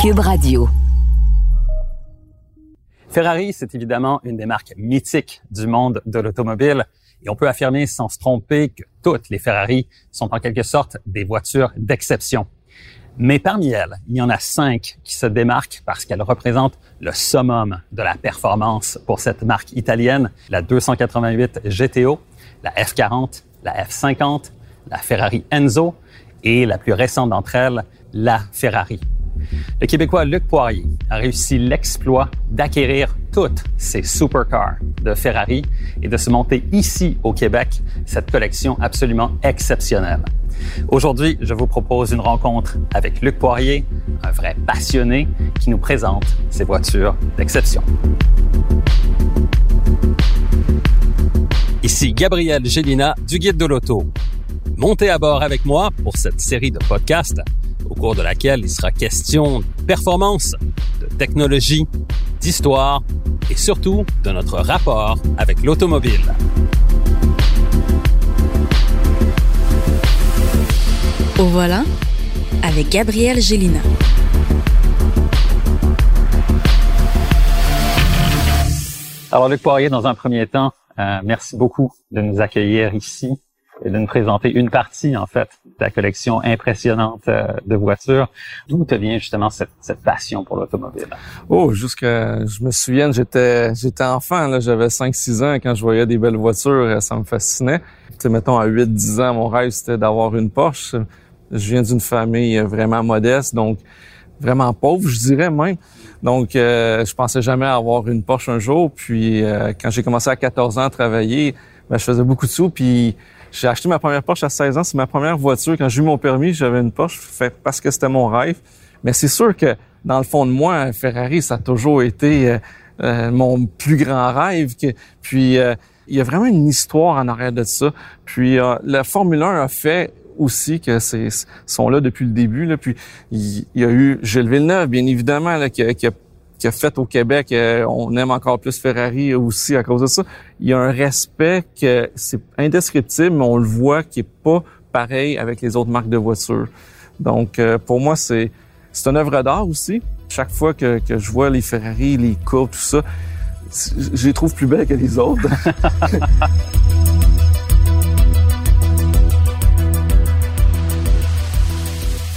Cube Radio. Ferrari, c'est évidemment une des marques mythiques du monde de l'automobile. Et on peut affirmer sans se tromper que toutes les Ferrari sont en quelque sorte des voitures d'exception. Mais parmi elles, il y en a cinq qui se démarquent parce qu'elles représentent le summum de la performance pour cette marque italienne, la 288 GTO, la F40, la F50, la Ferrari Enzo et la plus récente d'entre elles, la Ferrari. Le Québécois Luc Poirier a réussi l'exploit d'acquérir toutes ces supercars de Ferrari et de se monter ici au Québec cette collection absolument exceptionnelle. Aujourd'hui, je vous propose une rencontre avec Luc Poirier, un vrai passionné qui nous présente ces voitures d'exception. Ici Gabriel Gélina du Guide de l'Auto. Montez à bord avec moi pour cette série de podcasts cours de laquelle il sera question de performance, de technologie, d'histoire et surtout de notre rapport avec l'automobile. Au voilà avec Gabriel Gélina. Alors Luc Poirier, dans un premier temps, euh, merci beaucoup de nous accueillir ici et de nous présenter une partie, en fait, de ta collection impressionnante euh, de voitures. D'où te vient justement cette, cette passion pour l'automobile? Oh, jusqu'à, je me souviens, j'étais, j'étais enfant, là, j'avais 5-6 ans, quand je voyais des belles voitures, euh, ça me fascinait. Tu sais, mettons, à 8-10 ans, mon rêve, c'était d'avoir une Porsche. Je viens d'une famille vraiment modeste, donc vraiment pauvre, je dirais même. Donc, euh, je pensais jamais avoir une Porsche un jour. Puis, quand j'ai commencé à 14 ans à travailler, ben, je faisais beaucoup de sous. Puis, j'ai acheté ma première Porsche à 16 ans. C'est ma première voiture. Quand j'ai eu mon permis, j'avais une Porsche fait parce que c'était mon rêve. Mais c'est sûr que dans le fond de moi, Ferrari, ça a toujours été euh, euh, mon plus grand rêve. puis euh, il y a vraiment une histoire en arrière de ça. Puis la Formule 1 a fait aussi que c'est sont là depuis le début. Là. Puis il y, a eu Gilles Villeneuve, bien évidemment, là, qui, qui a qui a fait au Québec, euh, on aime encore plus Ferrari aussi à cause de ça. Il y a un respect que c'est indescriptible, mais on le voit qui est pas pareil avec les autres marques de voitures. Donc, euh, pour moi, c'est c'est une œuvre d'art aussi. Chaque fois que, que je vois les Ferrari, les courbes, tout ça, je les trouve plus belles que les autres.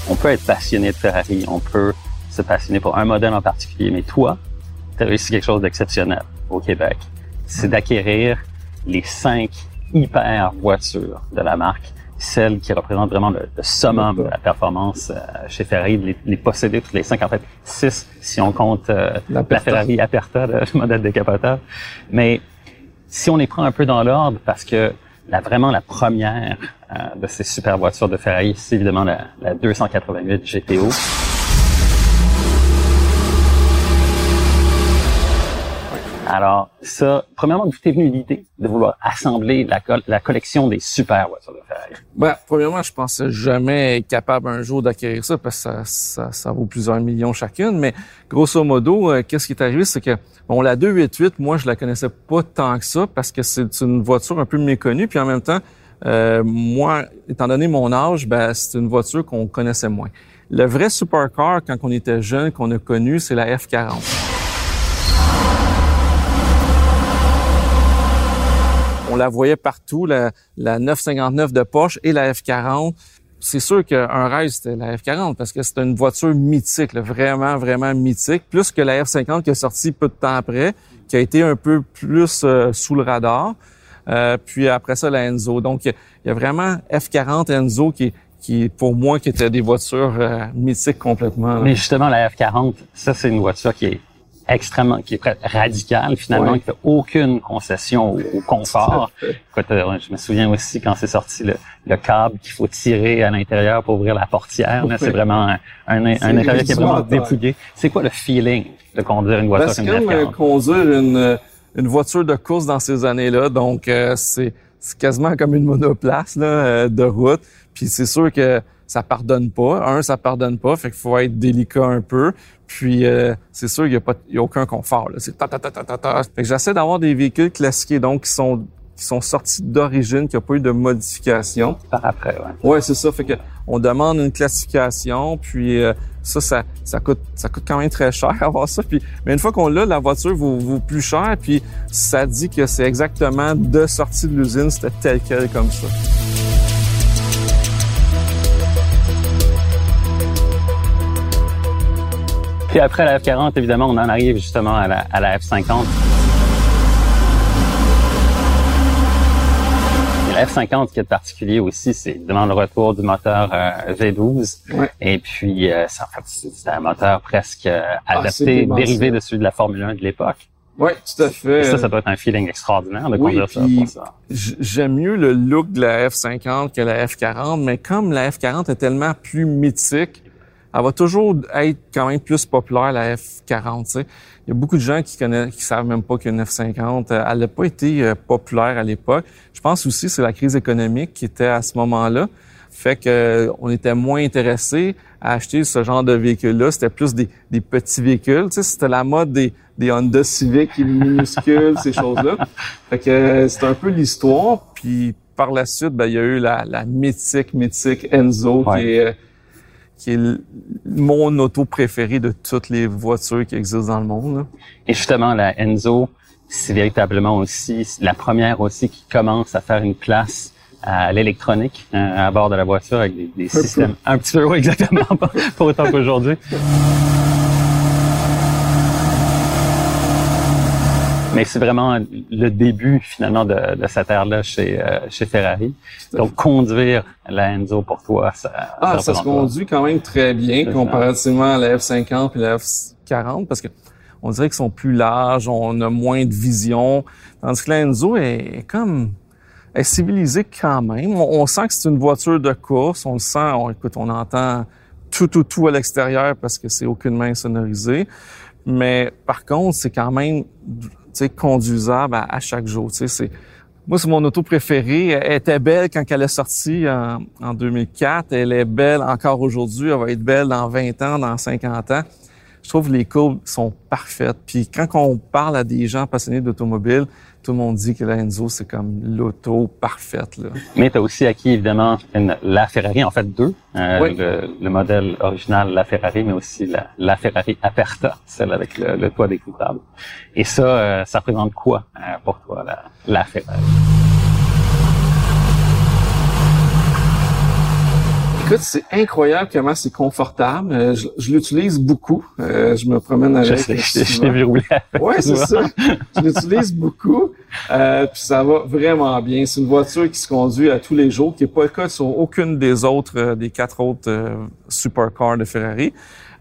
on peut être passionné de Ferrari, on peut se passionner pour un modèle en particulier, mais toi, tu as réussi quelque chose d'exceptionnel au Québec. C'est d'acquérir les cinq hyper voitures de la marque, celles qui représentent vraiment le, summum de la performance euh, chez Ferrari, les, les, posséder toutes les cinq, en fait six si on compte euh, la, Ferrari Aperta, le modèle décapotable. Mais si on les prend un peu dans l'ordre, parce que la, vraiment la première euh, de ces super voitures de Ferrari, c'est évidemment la, la 288 GTO. Alors, ça, premièrement, vous t'es venu l'idée de vouloir assembler la, la, collection des super voitures de Ferrari? Ben, premièrement, je pensais jamais être capable un jour d'acquérir ça parce que ça, ça, ça, vaut plusieurs millions chacune. Mais grosso modo, euh, qu'est-ce qui est arrivé, c'est que bon, la 288, moi, je la connaissais pas tant que ça parce que c'est une voiture un peu méconnue. Puis en même temps, euh, moi, étant donné mon âge, ben, c'est une voiture qu'on connaissait moins. Le vrai supercar, quand on était jeune, qu'on a connu, c'est la F40. On la voyait partout, la, 959 de Porsche et la F40. C'est sûr qu'un rêve, c'était la F40 parce que c'était une voiture mythique, vraiment, vraiment mythique. Plus que la F50 qui est sortie peu de temps après, qui a été un peu plus euh, sous le radar. Euh, puis après ça, la Enzo. Donc, il y, a vraiment F40 Enzo qui, qui pour moi, qui étaient des voitures euh, mythiques complètement. Mais justement, la F40, ça, c'est une voiture qui est extrêmement, qui est radical finalement, Ouais. qui fait aucune concession au, au confort. Écoute, euh, je me souviens aussi quand c'est sorti le, le câble qu'il faut tirer à l'intérieur pour ouvrir la portière. Ouais. C'est vraiment un, un, intérieur qui est vraiment dépouillé. C'est quoi le feeling de conduire une voiture comme comme euh, F40? conduire une, euh, une voiture de course dans ces années-là. Donc, euh, c'est quasiment comme une monoplace là, euh, de route. Puis c'est sûr que ça pardonne pas. Un, ça pardonne pas, fait qu'il faut être délicat un peu. Puis euh, c'est sûr qu'il y a pas, il y a aucun confort. là. C'est ta ta ta ta ta ta. Fait que j'essaie d'avoir des véhicules classiques donc qui sont qui sont sortis d'origine, qui n'ont pas eu de modification. Par après, ouais. Ouais, c'est ça. Fait que on demande une classification, puis euh, ça, ça, ça coûte, ça coûte quand même très cher avoir ça. Puis, mais une fois qu'on l'a, la voiture vaut, vaut plus cher, puis ça dit que c'est exactement de sortie de l'usine, c'était tel quel comme ça. Puis après la F40, évidemment, on en arrive justement à la, à la F50. Et la F50, ce qui est particulier aussi, c'est évidemment le retour du moteur euh, V12. Ouais. Et puis, euh, ça, en fait, c'est c'est un moteur presque euh, c'est adapté, dérivé de celui de la Formule 1 de l'époque. Ouais, tout à fait. Et ça, ça doit être un feeling extraordinaire de Oui, conduire ça pour ça. J'aime mieux le look de la F50 que la F40, mais comme la F40 est tellement plus mythique, elle va toujours être quand même plus populaire, la F40. tu sais. Il y a beaucoup de gens qui connaissent, qui savent même pas qu'une F50, euh, elle n'a pas été euh, populaire à l'époque. Je pense aussi que c'est la crise économique qui était à ce moment-là. Fait que euh, on était moins intéressés à acheter ce genre de véhicule-là. C'était plus des, des petits véhicules. Tu sais, c'était la mode des, des Honda Civic minuscules, ces choses-là. Fait que euh, c'est un peu l'histoire. Puis par la suite, ben, il y a eu la, la mythique, mythique Enzo, Ouais. qui est, euh, qui est mon auto préféré de toutes les voitures qui existent dans le monde. là. Et justement, la Enzo, c'est véritablement aussi la première aussi qui commence à faire une place à l'électronique hein, à bord de la voiture avec des, des peu. systèmes un petit peu oui, exactement pas, pas autant qu'aujourd'hui. Mais c'est vraiment le début finalement de, de cette ère-là chez, euh, chez Ferrari. Donc conduire la Enzo pour toi, ça, Ah, ça se conduit quand même très bien comparativement à la F50 et la F40 parce que on dirait qu'ils sont plus larges, on a moins de vision, tandis que la Enzo est, est comme est civilisée quand même. On, on sent que c'est une voiture de course, on le sent, on, écoute, on entend tout, tout, tout à l'extérieur parce que c'est aucunement insonorisé. Mais par contre, c'est quand même sais, conduisable à, chaque jour. Tu moi, c'est mon auto préférée. Elle était belle quand elle est sortie en, en 2004. Elle est belle encore aujourd'hui. Elle va être belle dans 20 ans, dans 50 ans. Je trouve que les courbes sont parfaites. Puis quand on parle à des gens passionnés d'automobile, tout le monde dit que la Enzo, c'est comme l'auto parfaite. Là. Mais tu as aussi acquis évidemment une, la Ferrari, en fait deux. Euh, Oui. le, le modèle original, la Ferrari, mais aussi la, la Ferrari Aperta, celle avec le, le toit découvrable. Et ça, euh, ça représente quoi euh, pour toi, la, la Ferrari? Écoute, c'est incroyable comment c'est confortable. Euh, je je l'utilise beaucoup. Euh, je me promène avec. Je sais, je, t'ai vu rouler Ouais, c'est ça. Je l'utilise beaucoup. Euh, puis ça va vraiment bien. C'est une voiture qui se conduit à tous les jours, qui n'est pas le cas sur aucune des autres, euh, des quatre autres euh, supercars de Ferrari.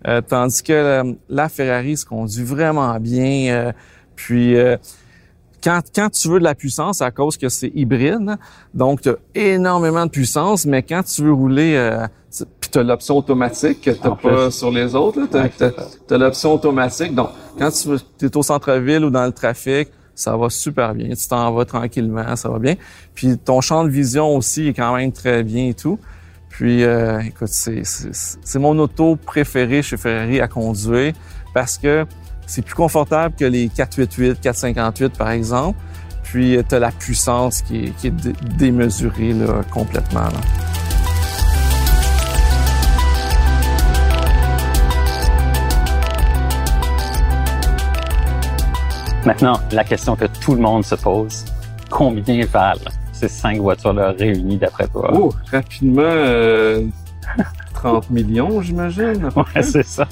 Euh, tandis que euh, la Ferrari se conduit vraiment bien. euh, puis euh, quand, quand tu veux de la puissance, à cause que c'est hybride, donc tu as énormément de puissance, mais quand tu veux rouler, euh, tu- puis tu as l'option automatique que tu pas plus. sur les autres. Tu as, l'option automatique. Donc, quand tu es au centre-ville ou dans le trafic, ça va super bien. Tu t'en vas tranquillement, ça va bien. Puis ton champ de vision aussi est quand même très bien et tout. Puis, euh, écoute, c'est, mon auto préféré chez Ferrari à conduire parce que c'est plus confortable que les 488, 458 par exemple. Puis, tu as la puissance qui est, qui est dé- démesurée là, complètement. là. Maintenant, la question que tout le monde se pose, combien valent ces cinq voitures-là réunies d'après toi? Oh, rapidement, euh, 30 millions, j'imagine. à Ouais, c'est ça.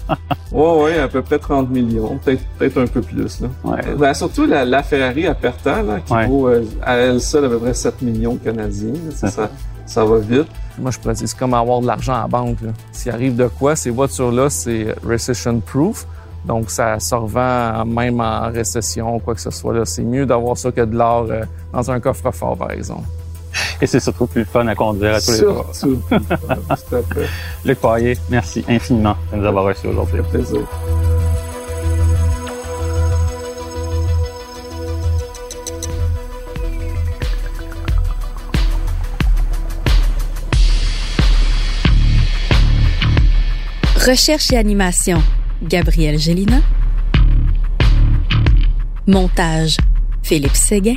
Ouais, ouais, à peu près 30 millions, peut-être peut-être un peu plus. Là. Ouais. Ben, surtout la, la Ferrari Aperta, là, qui Ouais. vaut euh, à elle seule à peu près 7 millions canadiens. là. Ça, ça, ça va vite. Moi, je pourrais dire, c'est comme avoir de l'argent à la banque. là. S'il arrive de quoi, ces voitures-là, c'est recession proof. Donc, ça se revend même en récession ou quoi que ce soit. C'est mieux d'avoir ça que de l'or euh, dans un coffre-fort, par exemple. Et c'est surtout plus fun à conduire à tous les jours. Surtout. tout à fait. Luc Poirier, merci infiniment de nous avoir reçus aujourd'hui. Plaisir. Recherche et animation, Gabriel Gélina. Montage, Philippe Séguin.